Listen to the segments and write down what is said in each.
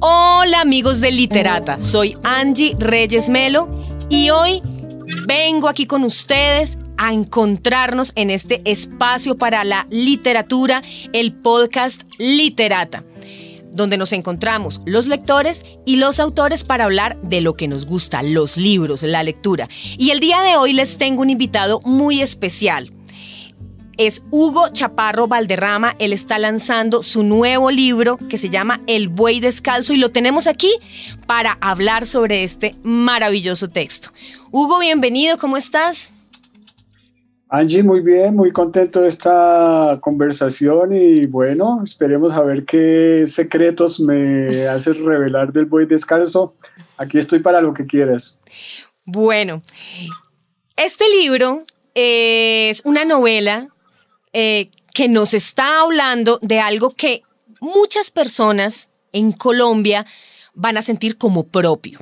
Hola amigos de Literata, soy Angie Reyes Melo y hoy vengo aquí con ustedes a encontrarnos en este espacio para la literatura, el podcast Literata, donde nos encontramos los lectores y los autores para hablar de lo que nos gusta, los libros, la lectura. Y el día de hoy les tengo un invitado muy especial es Hugo Chaparro Valderrama. Él está lanzando su nuevo libro que se llama El Buey Descalzo y lo tenemos aquí para hablar sobre este maravilloso texto. Hugo, bienvenido, ¿cómo estás? Angie, muy bien, muy contento de esta conversación y bueno, esperemos a ver qué secretos me haces revelar del buey descalzo. Aquí estoy para lo que quieras. Bueno, este libro es una novela eh, que nos está hablando de algo que muchas personas en Colombia van a sentir como propio,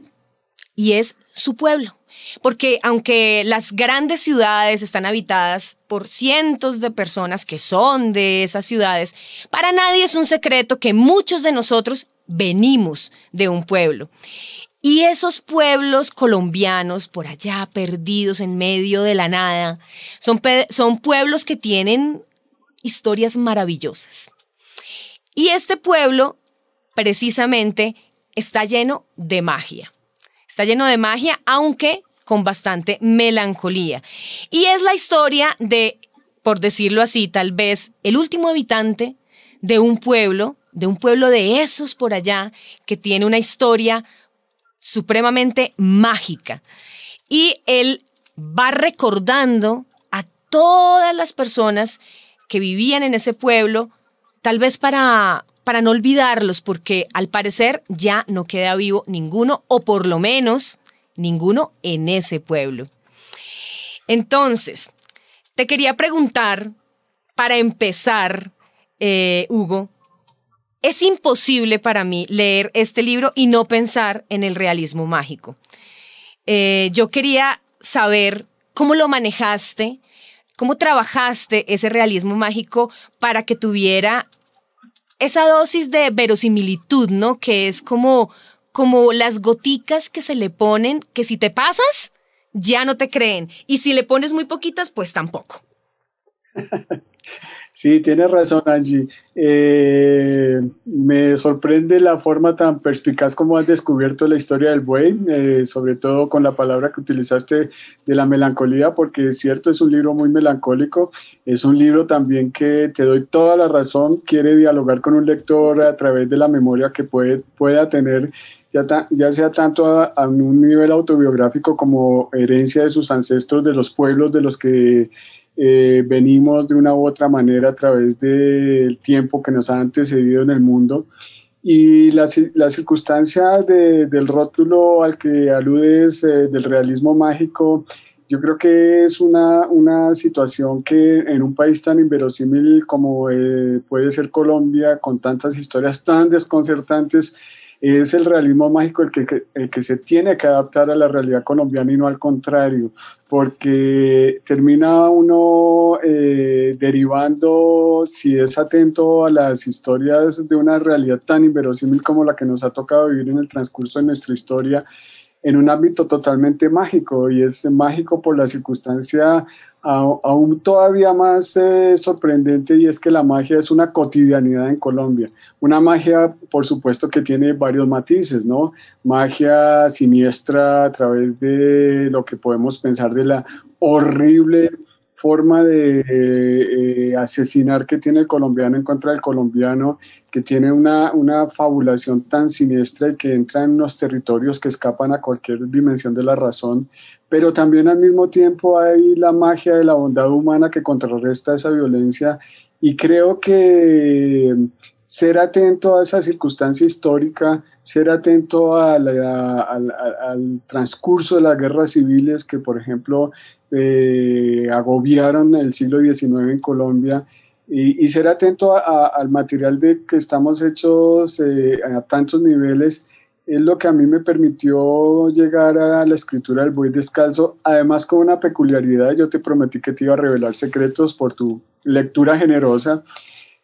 y es su pueblo. Porque aunque las grandes ciudades están habitadas por cientos de personas que son de esas ciudades, para nadie es un secreto que muchos de nosotros venimos de un pueblo. Y esos pueblos colombianos por allá perdidos en medio de la nada, son, son pueblos que tienen historias maravillosas. Y este pueblo, precisamente, está lleno de magia. Está lleno de magia, aunque con bastante melancolía. Y es la historia de, por decirlo así, tal vez el último habitante de un pueblo, de un pueblo de esos por allá, que tiene una historia supremamente mágica. Y él va recordando a todas las personas que vivían en ese pueblo, tal vez para, para no olvidarlos, porque al parecer ya no queda vivo ninguno, o por lo menos ninguno en ese pueblo. Entonces, te quería preguntar, para empezar, eh, Hugo, es imposible para mí leer este libro y no pensar en el realismo mágico. Eh, yo quería saber cómo lo manejaste, cómo trabajaste ese realismo mágico para que tuviera esa dosis de verosimilitud, ¿no? Que es como, como las goticas que se le ponen, que si te pasas, ya no te creen. Y si le pones muy poquitas, pues tampoco. Sí, tienes razón, Angie. Eh, me sorprende la forma tan perspicaz como has descubierto la historia del buey, eh, sobre todo con la palabra que utilizaste de la melancolía, porque es cierto, es un libro muy melancólico. Es un libro también que te doy toda la razón, quiere dialogar con un lector a través de la memoria que puede, pueda tener ya, sea tanto a, un nivel autobiográfico como herencia de sus ancestros, de los pueblos de los que eh, venimos de una u otra manera a través del tiempo que nos ha antecedido en el mundo. Y la, la circunstancia del rótulo al que aludes eh, del realismo mágico, yo creo que es una, una, situación que en un país tan inverosímil como eh, puede ser Colombia, con tantas historias tan desconcertantes, es el realismo mágico el que, el que se tiene que adaptar a la realidad colombiana y no al contrario, porque termina uno eh, derivando, si es atento a las historias de una realidad tan inverosímil como la que nos ha tocado vivir en el transcurso de nuestra historia, en un ámbito totalmente mágico, y es mágico por la circunstancia aún todavía más eh, sorprendente y es que la magia es una cotidianidad en Colombia. Una magia, por supuesto, que tiene varios matices, ¿no? Magia siniestra a través de lo que podemos pensar de la horrible forma de eh, asesinar que tiene el colombiano en contra del colombiano, que tiene una, una fabulación tan siniestra y que entra en unos territorios que escapan a cualquier dimensión de la razón, pero también al mismo tiempo hay la magia de la bondad humana que contrarresta esa violencia. Y creo que ser atento a esa circunstancia histórica, ser atento al, transcurso de las guerras civiles que, por ejemplo, eh, agobiaron el siglo XIX en Colombia, y, ser atento al material de que estamos hechos eh, a tantos niveles, es lo que a mí me permitió llegar a la escritura del buey descalzo, además con una peculiaridad, yo te prometí que te iba a revelar secretos por tu lectura generosa.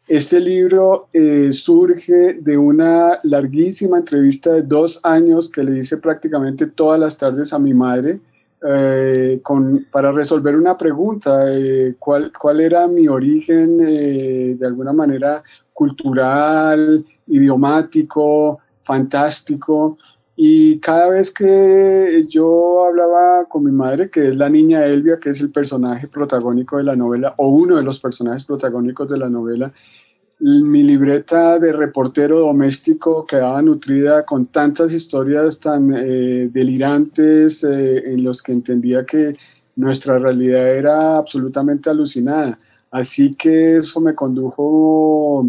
Este libro eh, surge de una larguísima entrevista de dos años que le hice prácticamente todas las tardes a mi madre eh, con, para resolver una pregunta, eh, ¿cuál, ¿cuál, era mi origen de alguna manera cultural, idiomático, fantástico. Y cada vez que yo hablaba con mi madre, que es la niña Elvia, que es el personaje protagónico de la novela, o uno de los personajes protagónicos de la novela, mi libreta de reportero doméstico quedaba nutrida con tantas historias tan eh, delirantes eh, en los que entendía que nuestra realidad era absolutamente alucinada. Así que eso me condujo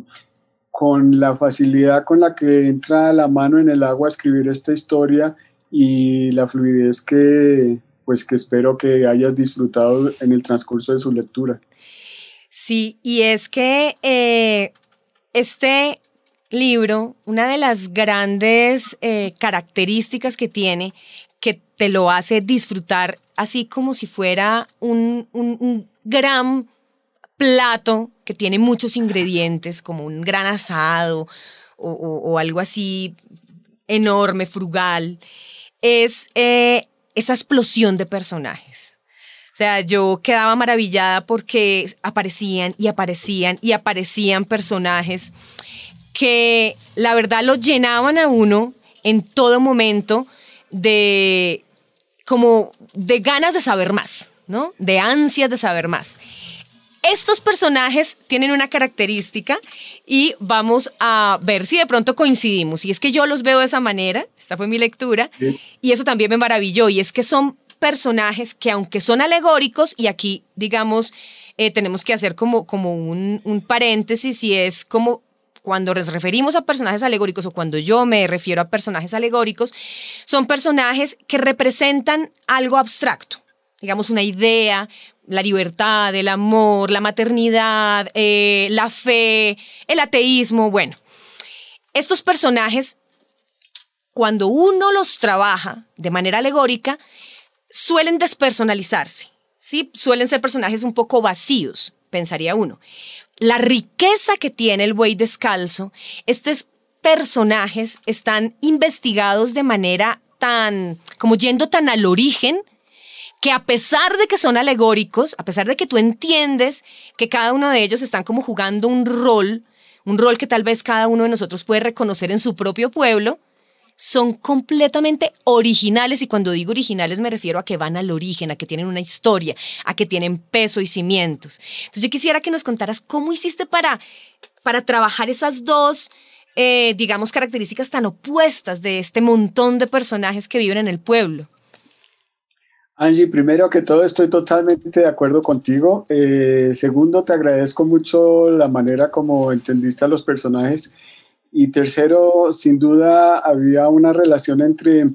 con la facilidad con la que entra la mano en el agua a escribir esta historia y la fluidez que, pues, que espero que hayas disfrutado en el transcurso de su lectura. Sí, y es que eh, este libro, una de las grandes eh, características que tiene, que te lo hace disfrutar así como si fuera un, gran plato que tiene muchos ingredientes, como un gran asado o, algo así enorme, frugal, es eh, esa explosión de personajes. O sea, yo quedaba maravillada porque aparecían y aparecían y aparecían personajes que la verdad lo llenaban a uno en todo momento de como de ganas de saber más, ¿no? De ansias de saber más. Estos personajes tienen una característica y vamos a ver si de pronto coincidimos. Y es que yo los veo de esa manera, esta fue mi lectura, y eso también me maravilló, y es que son personajes que aunque son alegóricos, y aquí digamos, eh, tenemos que hacer como, como un, paréntesis, y es como cuando nos referimos a personajes alegóricos o cuando yo me refiero a personajes alegóricos, son personajes que representan algo abstracto digamos, una idea, la libertad, el amor, la maternidad, eh, la fe, el ateísmo, bueno. Estos personajes, cuando uno los trabaja de manera alegórica, suelen despersonalizarse, ¿sí? Suelen ser personajes un poco vacíos, pensaría uno. La riqueza que tiene el buey descalzo, estos personajes están investigados de manera tan, como yendo tan al origen que a pesar de que son alegóricos, a pesar de que tú entiendes que cada uno de ellos están como jugando un rol, un rol que tal vez cada uno de nosotros puede reconocer en su propio pueblo, son completamente originales y cuando digo originales me refiero a que van al origen, a que tienen una historia, a que tienen peso y cimientos. Entonces yo quisiera que nos contaras cómo hiciste para, para trabajar esas dos, eh, digamos, características tan opuestas de este montón de personajes que viven en el pueblo. Angie, primero que todo estoy totalmente de acuerdo contigo. Eh, segundo, te agradezco mucho la manera como entendiste a los personajes. Y tercero, sin duda había una relación entre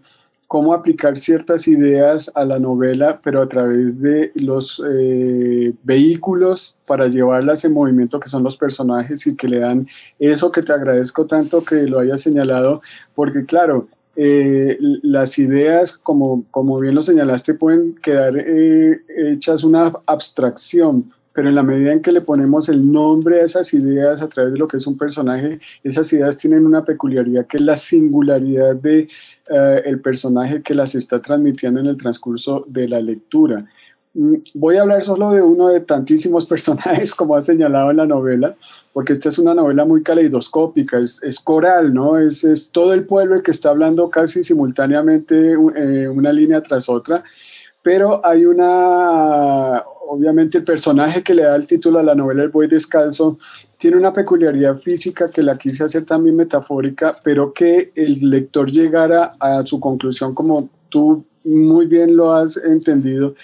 cómo aplicar ciertas ideas a la novela, pero a través de los eh, vehículos para llevarlas en movimiento que son los personajes y que le dan eso que te agradezco tanto que lo hayas señalado, porque claro, eh, las ideas, como, como bien lo señalaste, pueden quedar eh, hechas una abstracción, pero en la medida en que le ponemos el nombre a esas ideas a través de lo que es un personaje, esas ideas tienen una peculiaridad que es la singularidad de eh, el personaje que las está transmitiendo en el transcurso de la lectura. Mm, voy a hablar solo de uno de tantísimos personajes, como ha señalado en la novela, porque esta es una novela muy caleidoscópica, es, coral, ¿no? Es, es, todo el pueblo el que está hablando casi simultáneamente eh, una línea tras otra, pero hay una, obviamente el personaje que le da el título a la novela El Buey Descalzo tiene una peculiaridad física que la quise hacer también metafórica, pero que el lector llegara a su conclusión como tú muy bien lo has entendido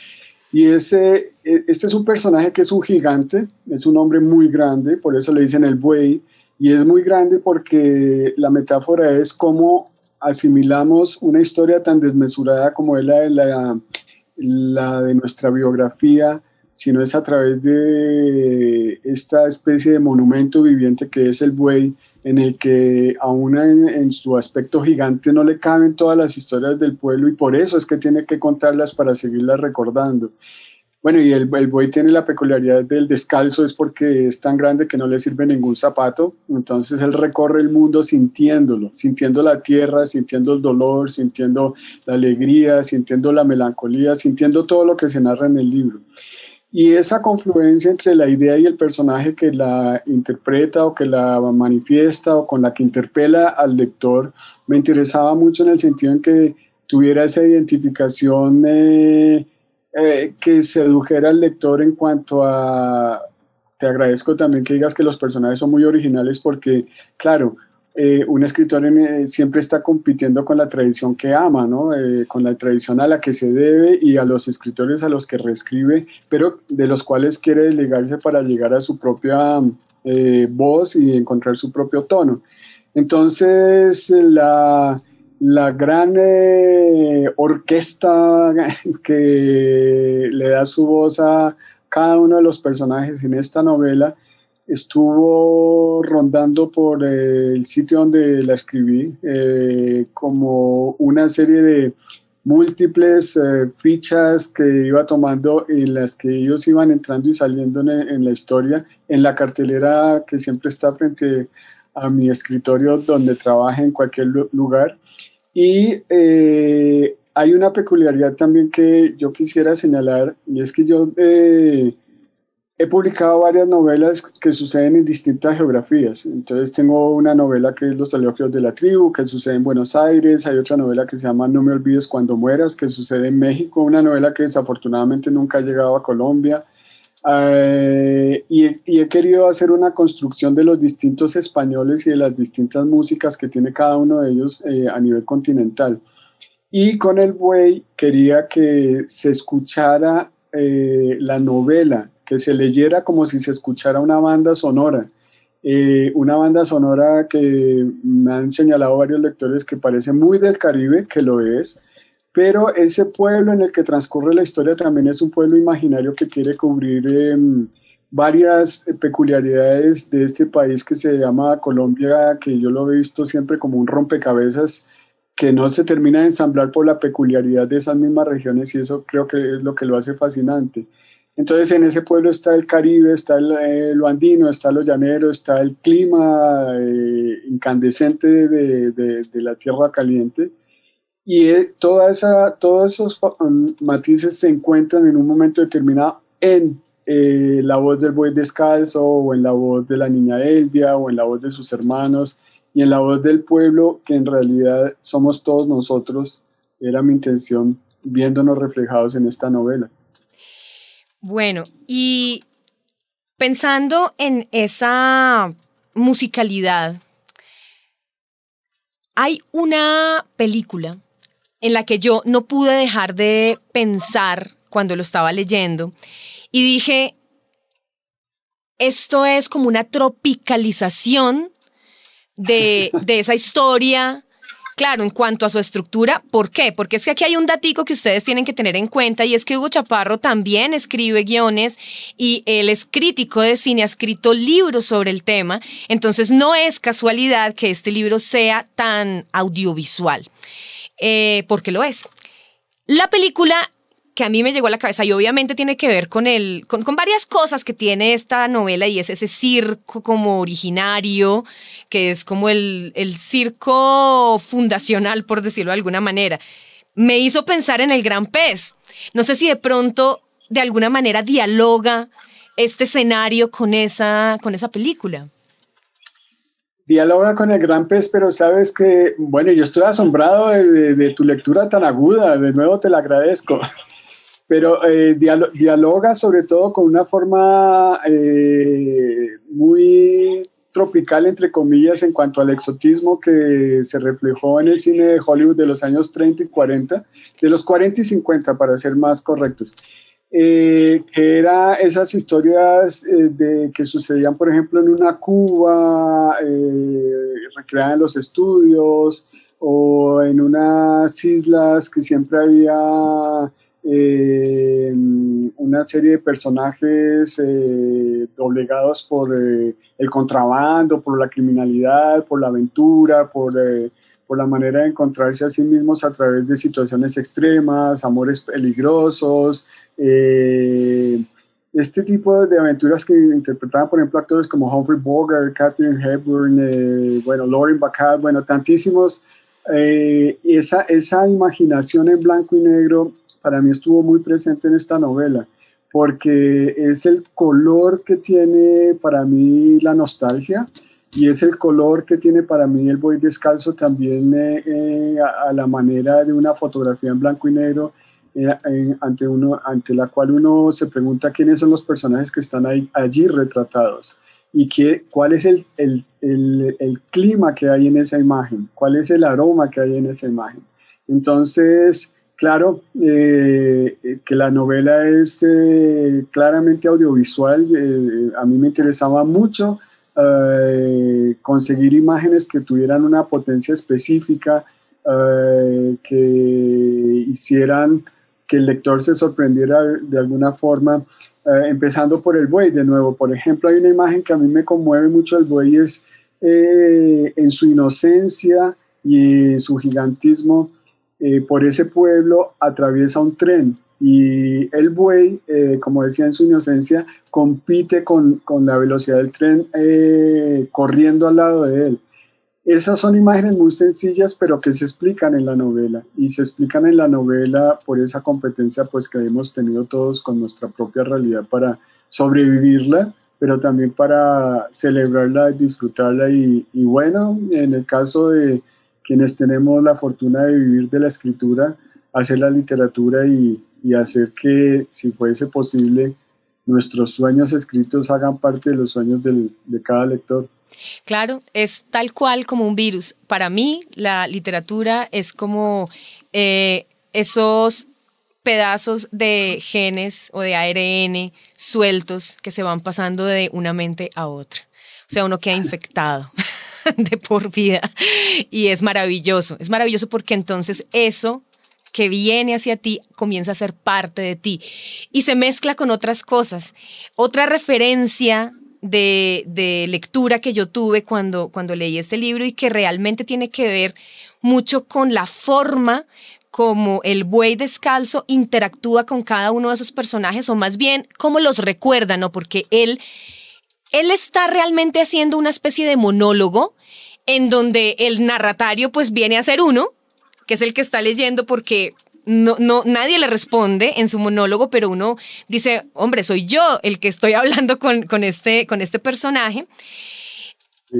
y ese, este es un personaje que es un gigante, es un hombre muy grande, por eso le dicen el buey, y es muy grande porque la metáfora es cómo asimilamos una historia tan desmesurada como es la de, la, la de nuestra biografía, sino es a través de esta especie de monumento viviente que es el buey, en el que aún en, en, su aspecto gigante no le caben todas las historias del pueblo y por eso es que tiene que contarlas para seguirlas recordando. Bueno, y el, el buey tiene la peculiaridad del descalzo, es porque es tan grande que no le sirve ningún zapato, entonces él recorre el mundo sintiéndolo, sintiendo la tierra, sintiendo el dolor, sintiendo la alegría, sintiendo la melancolía, sintiendo todo lo que se narra en el libro. Y esa confluencia entre la idea y el personaje que la interpreta o que la manifiesta o con la que interpela al lector me interesaba mucho en el sentido en que tuviera esa identificación eh, eh, que sedujera al lector en cuanto a... Te agradezco también que digas que los personajes son muy originales porque, claro, eh, un escritor eh, siempre está compitiendo con la tradición que ama, ¿no? con la tradición a la que se debe y a los escritores a los que reescribe, pero de los cuales quiere delegarse para llegar a su propia voz y encontrar su propio tono. Entonces, la, la gran eh, orquesta que le da su voz a cada uno de los personajes en esta novela estuvo rondando por el sitio donde la escribí eh, como una serie de múltiples eh, fichas que iba tomando en las que ellos iban entrando y saliendo en la historia en la cartelera que siempre está frente a mi escritorio donde trabaja en cualquier lugar y eh, hay una peculiaridad también que yo quisiera señalar, y es que yo eh, he publicado varias novelas que suceden en distintas geografías. Entonces tengo una novela que es Los elogios de la tribu, que sucede en Buenos Aires, hay otra novela que se llama No me olvides cuando mueras, que sucede en México, una novela que desafortunadamente nunca ha llegado a Colombia. Eh, y, he querido hacer una construcción de los distintos españoles y de las distintas músicas que tiene cada uno de ellos eh, a nivel continental. Y con el buey quería que se escuchara eh, la novela, que se leyera como si se escuchara una banda sonora. una banda sonora que me han señalado varios lectores que parece muy del Caribe, que lo es, pero ese pueblo en el que transcurre la historia también es un pueblo imaginario que quiere cubrir em, varias peculiaridades de este país que se llama Colombia, que yo lo he visto siempre como un rompecabezas que no se termina de ensamblar por la peculiaridad de esas mismas regiones y eso creo que es lo que lo hace fascinante. Entonces en ese pueblo está el Caribe, está el, eh, lo andino, está lo llanero, está el clima eh, incandescente de, de la tierra caliente y eh, toda esa, todos esos um, matices se encuentran en un momento determinado en eh, la voz del buey descalzo o en la voz de la niña Elvia o en la voz de sus hermanos y en la voz del pueblo que en realidad somos todos nosotros. Era mi intención viéndonos reflejados en esta novela. Bueno, y pensando en esa musicalidad, hay una película en la que yo no pude dejar de pensar cuando lo estaba leyendo y dije, esto es como una tropicalización de, de esa historia Claro, en cuanto a su estructura, ¿por qué? Porque es que aquí hay un datico que ustedes tienen que tener en cuenta y es que Hugo Chaparro también escribe guiones y él es crítico de cine, ha escrito libros sobre el tema, entonces no es casualidad que este libro sea tan audiovisual. Eh, porque lo es. La película que a mí me llegó a la cabeza y obviamente tiene que ver con, el, con, varias cosas que tiene esta novela y es ese circo como originario, que es como el, el circo fundacional, por decirlo de alguna manera. Me hizo pensar en el gran pez. No sé si de pronto, de alguna manera, dialoga este escenario con esa, con esa película dialoga con el gran pez, pero sabes que, bueno, yo estoy asombrado de, tu lectura tan aguda, de nuevo te la agradezco, pero eh, dialoga sobre todo con una forma eh, muy tropical, entre comillas, en cuanto al exotismo que se reflejó en el cine de Hollywood de los años 30 y 40, de los 40 y 50 para ser más correctos. Eh, que era esas historias eh, de, que sucedían, por ejemplo, en una Cuba, eh, recreada en los estudios, o en unas islas que siempre había eh, una serie de personajes eh, doblegados por el contrabando, por la criminalidad, por la aventura, por, por la manera de encontrarse a sí mismos a través de situaciones extremas, amores peligrosos este tipo de aventuras que interpretaban, por ejemplo, actores como Humphrey Bogart, Catherine Hepburn, eh, bueno, Lauren Bacall, bueno, tantísimos. Eh, esa, esa imaginación en blanco y negro para mí estuvo muy presente en esta novela, porque es el color que tiene para mí la nostalgia y es el color que tiene para mí el boy descalzo también eh, a, a la manera de una fotografía en blanco y negro eh, ante, uno, ante la cual uno se pregunta quiénes son los personajes que están allí retratados y qué, cuál es el, el, el, clima que hay en esa imagen, cuál es el aroma que hay en esa imagen. Entonces, claro, eh, que la novela es eh, claramente audiovisual, a mí me interesaba mucho conseguir imágenes que tuvieran una potencia específica, que hicieran que el lector se sorprendiera de alguna forma, eh, empezando por el buey de nuevo. Por ejemplo, hay una imagen que a mí me conmueve mucho el buey, es eh, en su inocencia y su gigantismo, eh, por ese pueblo atraviesa un tren y el buey, como decía en su inocencia, compite con, con la velocidad del tren corriendo al lado de él. Esas son imágenes muy sencillas, pero que se explican en la novela y se explican en la novela por esa competencia pues que hemos tenido todos con nuestra propia realidad para sobrevivirla, pero también para celebrarla y disfrutarla y, bueno, en el caso de quienes tenemos la fortuna de vivir de la escritura, hacer la literatura y, hacer que si fuese posible nuestros sueños escritos hagan parte de los sueños de cada lector. Claro, es tal cual como un virus. Para mí, la literatura es como eh, esos pedazos de genes o de ARN sueltos que se van pasando de una mente a otra. O sea, uno queda infectado de por vida y es maravilloso. Es maravilloso porque entonces eso que viene hacia ti comienza a ser parte de ti y se mezcla con otras cosas. Otra referencia de, lectura que yo tuve cuando, cuando leí este libro y que realmente tiene que ver mucho con la forma como el buey descalzo interactúa con cada uno de esos personajes o más bien cómo los recuerda, ¿no? Porque él, él está realmente haciendo una especie de monólogo en donde el narratario pues viene a ser uno, que es el que está leyendo porque no, no, nadie le responde en su monólogo, pero uno dice, hombre, soy yo el que estoy hablando con, este, con este personaje.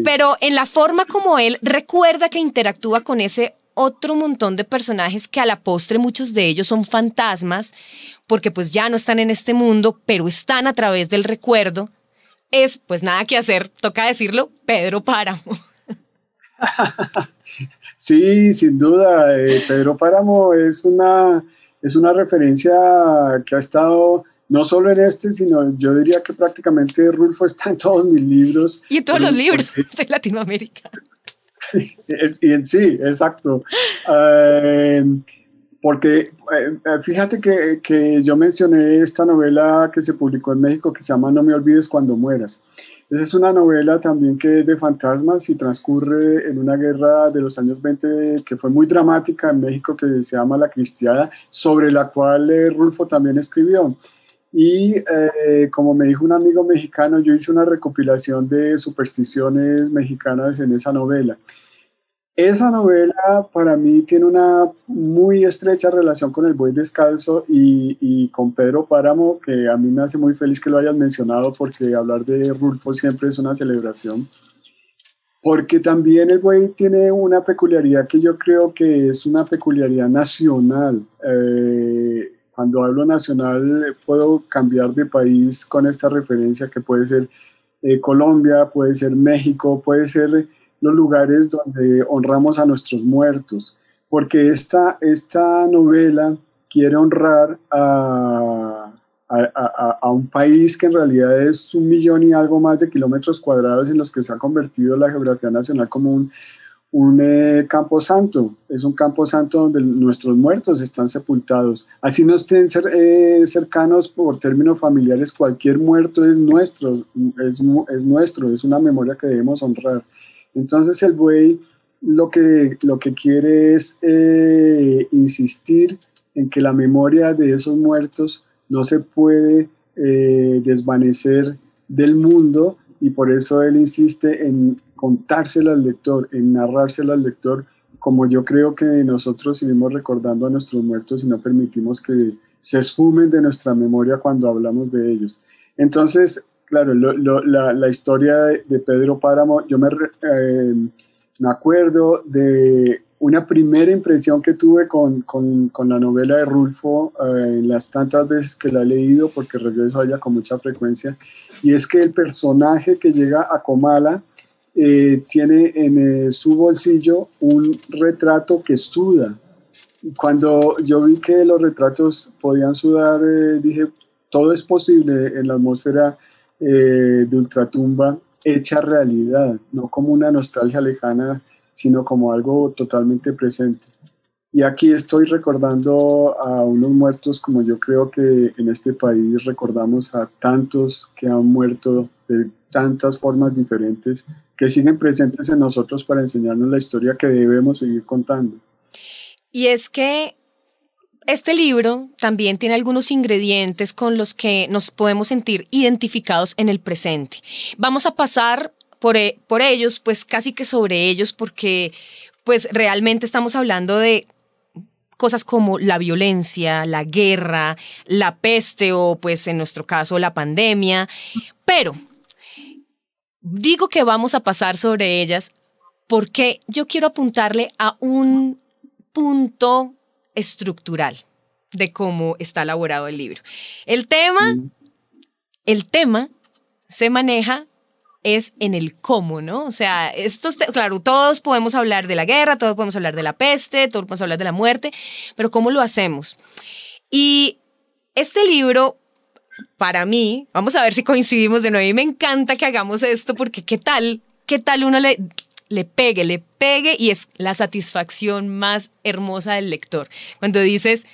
Pero en la forma como él recuerda que interactúa con ese otro montón de personajes que a la postre muchos de ellos son fantasmas, porque pues ya no están en este mundo, pero están a través del recuerdo, es pues nada que hacer, toca decirlo, Pedro Páramo. Sí, sin duda. Eh, Pedro Páramo es una, es una referencia que ha estado no solo en este, sino yo diría que prácticamente Rulfo está en todos mis libros. Y en todos los libros de Latinoamérica. sí, exacto. Eh, porque eh, fíjate que, que, yo mencioné esta novela que se publicó en México que se llama No me olvides cuando mueras. Es una novela también que es de fantasmas y transcurre en una guerra de los años 20 que fue muy dramática en México que se llama La Cristiada, sobre la cual eh, Rulfo también escribió. Y eh, como me dijo un amigo mexicano, yo hice una recopilación de supersticiones mexicanas en esa novela. Esa novela para mí tiene una muy estrecha relación con el buey descalzo y, con Pedro Páramo, que a mí me hace muy feliz que lo hayas mencionado porque hablar de Rulfo siempre es una celebración. Porque también el buey tiene una peculiaridad que yo creo que es una peculiaridad nacional. Eh, cuando hablo nacional puedo cambiar de país con esta referencia que puede ser eh, Colombia, puede ser México, puede ser los lugares donde honramos a nuestros muertos, porque esta, esta novela quiere honrar a, a, un país que en realidad es un millón y algo más de kilómetros cuadrados en los que se ha convertido la geografía nacional como un, un eh, campo santo, es un campo santo donde nuestros muertos están sepultados. Así no estén eh, cercanos por términos familiares, cualquier muerto es nuestro, es, es, nuestro, es una memoria que debemos honrar. Entonces el buey lo que, lo que quiere es eh, insistir en que la memoria de esos muertos no se puede desvanecer del mundo y por eso él insiste en contárselo al lector, en narrárselo al lector, como yo creo que nosotros seguimos recordando a nuestros muertos y no permitimos que se esfumen de nuestra memoria cuando hablamos de ellos. Entonces, claro, la, historia de, Pedro Páramo, yo me, eh, acuerdo de una primera impresión que tuve con, con, la novela de Rulfo eh, las tantas veces que la he leído, porque regreso a ella con mucha frecuencia, y es que el personaje que llega a Comala, eh, tiene en eh, su bolsillo un retrato que suda. Cuando yo vi que los retratos podían sudar, eh, dije, todo es posible en la atmósfera de Ultratumba hecha realidad, no como una nostalgia lejana, sino como algo totalmente presente. Y aquí estoy recordando a unos muertos como yo creo que en este país recordamos a tantos que han muerto de tantas formas diferentes que siguen presentes en nosotros para enseñarnos la historia que debemos seguir contando. Y es que este libro también tiene algunos ingredientes con los que nos podemos sentir identificados en el presente. Vamos a pasar por, e, por ellos, pues casi que sobre ellos, porque pues realmente estamos hablando de cosas como la violencia, la guerra, la peste o pues en nuestro caso la pandemia, pero Digo que vamos a pasar sobre ellas porque yo quiero apuntarle a un punto estructural de cómo está elaborado el libro. El tema, el tema se maneja es en el cómo, ¿no? O sea, esto, claro, todos podemos hablar de la guerra, todos podemos hablar de la peste, todos podemos hablar de la muerte, pero ¿cómo lo hacemos? Y este libro para mí, vamos a ver si coincidimos de nuevo, y me encanta que hagamos esto porque qué tal, qué tal uno le, le pegue, le pegue y es la satisfacción más hermosa del lector. Cuando dices,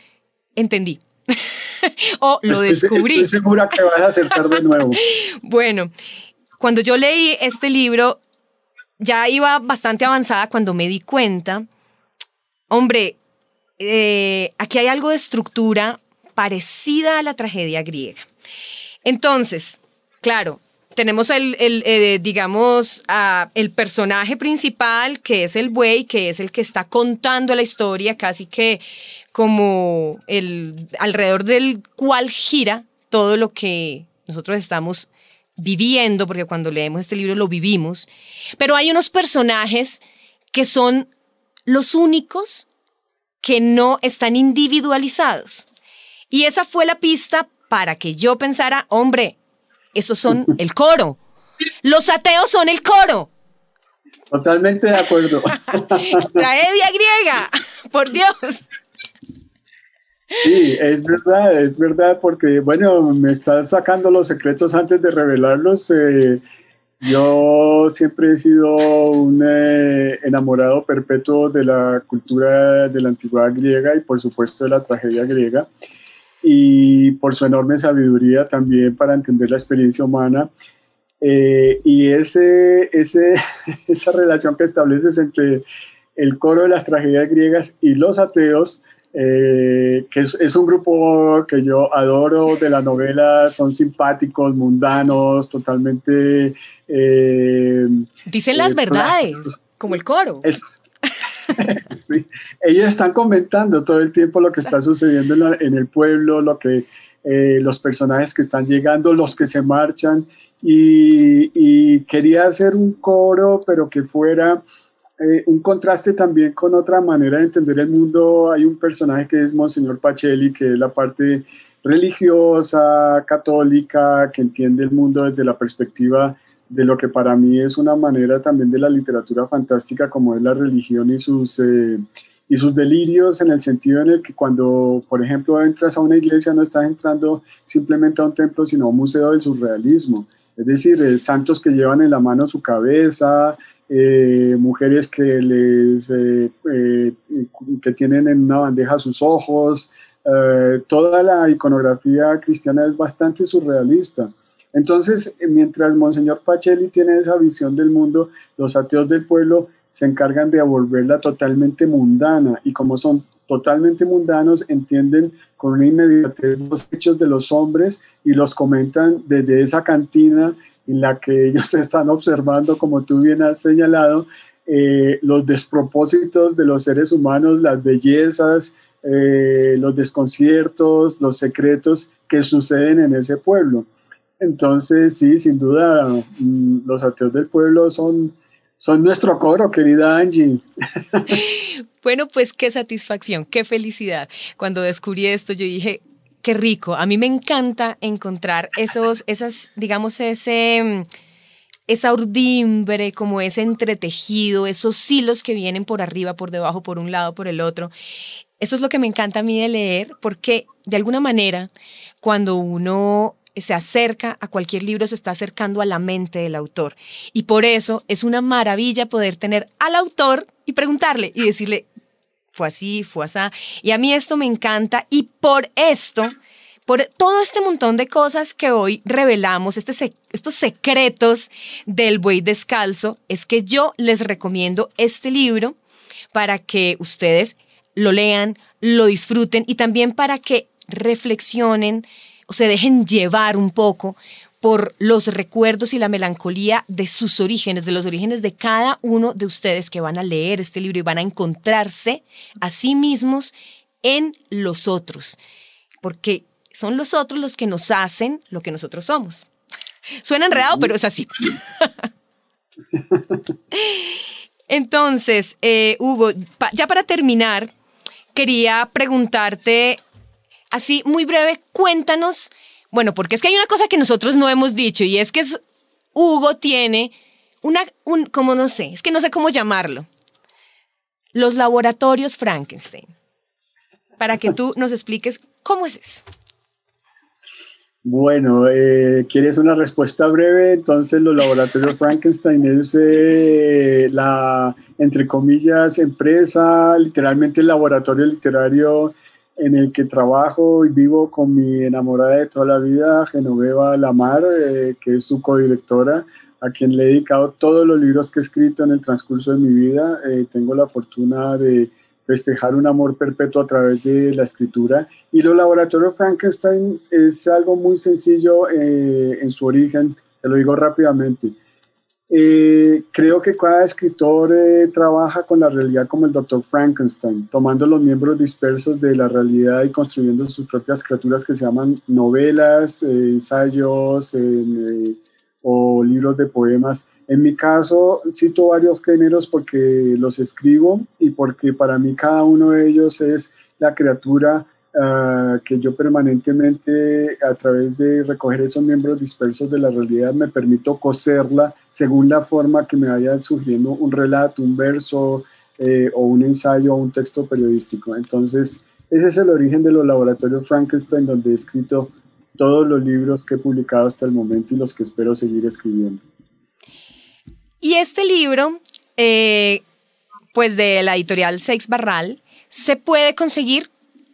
entendí. o lo descubrí. Estoy segura que vas a acertar de nuevo. bueno, cuando yo leí este libro, ya iba bastante avanzada cuando me di cuenta, hombre, eh, aquí hay algo de estructura parecida a la tragedia griega. Entonces, claro, tenemos el, eh, digamos, el personaje principal, que es el buey, que es el que está contando la historia, casi que como el alrededor del cual gira todo lo que nosotros estamos viviendo, porque cuando leemos este libro lo vivimos. Pero hay unos personajes que son los únicos que no están individualizados. Y esa fue la pista para que yo pensara, hombre, esos son el coro. Los ateos son el coro. Totalmente de acuerdo. Tragedia griega, por Dios. Sí, es verdad, es verdad, porque bueno, me estás sacando los secretos antes de revelarlos. Eh, yo siempre he sido un eh, enamorado perpetuo de la cultura de la antigüedad griega y por supuesto de la tragedia griega y por su enorme sabiduría también para entender la experiencia humana. Eh, y ese, ese, esa relación que estableces entre el coro de las tragedias griegas y los ateos, eh, que es, un grupo que yo adoro de la novela, son simpáticos, mundanos, totalmente... Eh, Dicen las verdades, como el coro. sí. Ellos están comentando todo el tiempo lo que está sucediendo en, el pueblo, lo que eh, los personajes que están llegando, los que se marchan, y, quería hacer un coro, pero que fuera eh, un contraste también con otra manera de entender el mundo. Hay un personaje que es Monseñor Pacelli, que es la parte religiosa, católica, que entiende el mundo desde la perspectiva de lo que para mí es una manera también de la literatura fantástica como es la religión y sus, eh, y sus delirios en el sentido en el que cuando, por ejemplo, entras a una iglesia no estás entrando simplemente a un templo, sino a un museo del surrealismo. Es decir, eh, santos que llevan en la mano su cabeza, eh, mujeres que, les, que tienen en una bandeja sus ojos. toda la iconografía cristiana es bastante surrealista. Entonces, mientras Monseñor Pacelli tiene esa visión del mundo, los ateos del pueblo se encargan de volverla totalmente mundana y como son totalmente mundanos, entienden con una inmediatez los hechos de los hombres y los comentan desde esa cantina en la que ellos están observando, como tú bien has señalado, eh, los despropósitos de los seres humanos, las bellezas, eh, los desconciertos, los secretos que suceden en ese pueblo. Entonces, sí, sin duda, mm, los ateos del pueblo son, son nuestro coro, querida Angie. Bueno, pues qué satisfacción, qué felicidad. Cuando descubrí esto, yo dije, qué rico. A mí me encanta encontrar esos, esas, digamos, ese mm, esa urdimbre, como ese entretejido, esos hilos que vienen por arriba, por debajo, por un lado, por el otro. Eso es lo que me encanta a mí de leer, porque de alguna manera, cuando uno se acerca a cualquier libro, se está acercando a la mente del autor. Y por eso es una maravilla poder tener al autor y preguntarle y decirle, fue así, fue así. Y a mí esto me encanta y por esto, por todo este montón de cosas que hoy revelamos, este estos secretos del buey descalzo, es que yo les recomiendo este libro para que ustedes lo lean, lo disfruten y también para que reflexionen se dejen llevar un poco por los recuerdos y la melancolía de sus orígenes, de los orígenes de cada uno de ustedes que van a leer este libro y van a encontrarse a sí mismos en los otros, porque son los otros los que nos hacen lo que nosotros somos. Suena enredado, pero es así. Entonces, eh, Hugo, ya para terminar, quería preguntarte así muy breve, cuéntanos, bueno, porque es que hay una cosa que nosotros no hemos dicho y es que Hugo tiene una, un, como no sé, es que no sé cómo llamarlo, los laboratorios Frankenstein, para que tú nos expliques cómo es eso. Bueno, eh, ¿quieres una respuesta breve? Entonces, los laboratorios Frankenstein es eh, la, entre comillas, empresa, literalmente el laboratorio literario en el que trabajo y vivo con mi enamorada de toda la vida, Genoveva Lamar, eh, que es su codirectora, a quien le he dedicado todos los libros que he escrito en el transcurso de mi vida. Eh, tengo la fortuna de festejar un amor perpetuo a través de la escritura. Y los laboratorios Frankenstein es algo muy sencillo eh, en su origen, te lo digo rápidamente. Eh, creo que cada escritor eh, trabaja con la realidad como el Dr. Frankenstein, tomando los miembros dispersos de la realidad y construyendo sus propias criaturas que se llaman novelas, eh, ensayos o libros de poemas. En mi caso, cito varios géneros porque los escribo y porque para mí cada uno de ellos es la criatura Ah, que yo permanentemente a través de recoger esos miembros dispersos de la realidad me permito coserla según la forma que me vaya surgiendo un relato, un verso eh, o un ensayo o un texto periodístico. Entonces, ese es el origen de los laboratorios Frankenstein donde he escrito todos los libros que he publicado hasta el momento y los que espero seguir escribiendo. Y este libro, eh, pues de la editorial Seix Barral, se puede conseguir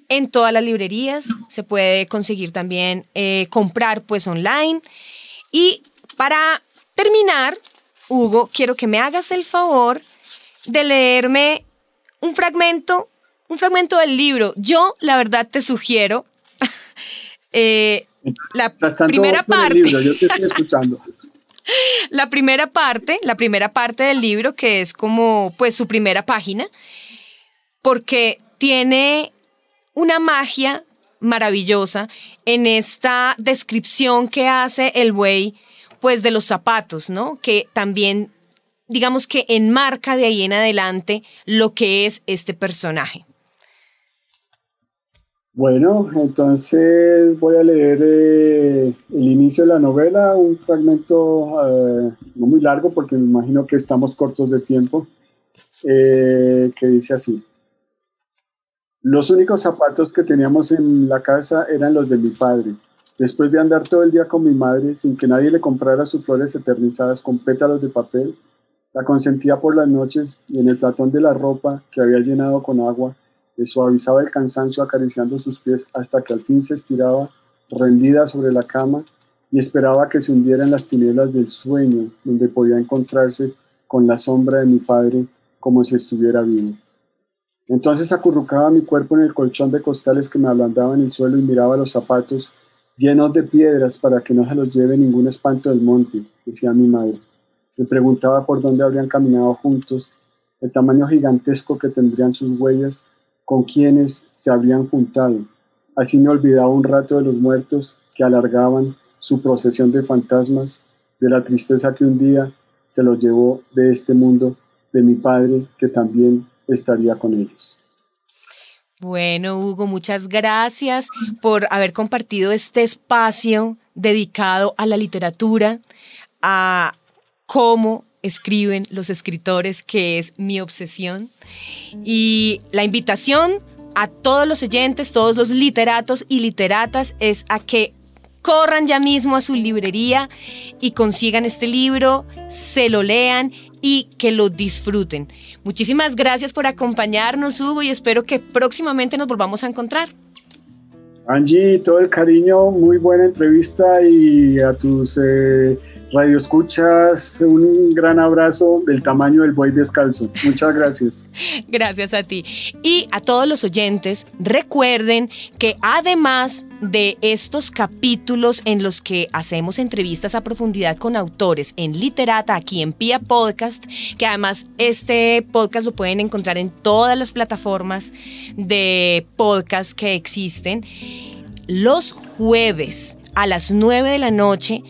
en todas las librerías, se puede conseguir también eh, comprar pues online. Y para terminar, Hugo, quiero que me hagas el favor de leerme un fragmento, un fragmento del libro. Yo, la verdad, te sugiero eh, la primera parte. yo te estoy escuchando. la primera parte, la primera parte del libro, que es como pues su primera página, porque tiene una magia maravillosa en esta descripción que hace el buey, pues de los zapatos, ¿no? Que también, digamos que enmarca de ahí en adelante lo que es este personaje. Bueno, entonces voy a leer eh, el inicio de la novela, un fragmento eh, no muy largo porque me imagino que estamos cortos de tiempo, eh, que dice así. Los únicos zapatos que teníamos en la casa eran los de mi padre. Después de andar todo el día con mi madre sin que nadie le comprara sus flores eternizadas con pétalos de papel, La consentía por las noches y en el platón de la ropa que había llenado con agua, le suavizaba el cansancio acariciando sus pies hasta que al fin se estiraba rendida sobre la cama y esperaba que se hundiera en las tinieblas del sueño, donde podía encontrarse con la sombra de mi padre como si estuviera vivo. Entonces acurrucaba mi cuerpo en el colchón de costales que me ablandaba en el suelo y miraba los zapatos llenos de piedras para que no se los lleve ningún espanto del monte, decía mi madre. Me preguntaba por dónde habrían caminado juntos, el tamaño gigantesco que tendrían sus huellas, con quienes se habrían juntado. Así me olvidaba un rato de los muertos que alargaban su procesión de fantasmas, de la tristeza que un día se los llevó de este mundo, de mi padre que también estaría con ellos. Bueno, Hugo, muchas gracias por haber compartido este espacio dedicado a la literatura, a cómo escriben los escritores, que es mi obsesión. Y la invitación a todos los oyentes, todos los literatos y literatas, es a que corran ya mismo a su librería y consigan este libro, se lo lean y que lo disfruten. Muchísimas gracias por acompañarnos, Hugo, y espero que próximamente nos volvamos a encontrar. Angie, todo el cariño, muy buena entrevista y a tus... Eh, Radio Escuchas, un gran abrazo del tamaño del buey descalzo. Muchas gracias. gracias a ti. Y a todos los oyentes, recuerden que además de estos capítulos en los que hacemos entrevistas a profundidad con autores en Literata aquí en Pia Podcast, que además este podcast lo pueden encontrar en todas las plataformas de podcast que existen, los jueves a las 9 de la noche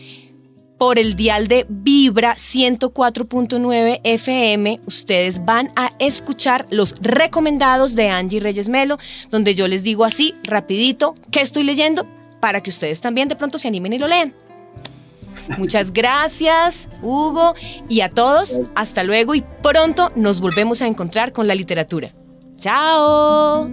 por el dial de Vibra 104.9 FM, ustedes van a escuchar los recomendados de Angie Reyes Melo, donde yo les digo así, rapidito, qué estoy leyendo, para que ustedes también de pronto se animen y lo lean. Muchas gracias, Hugo, y a todos, hasta luego y pronto nos volvemos a encontrar con la literatura. ¡Chao!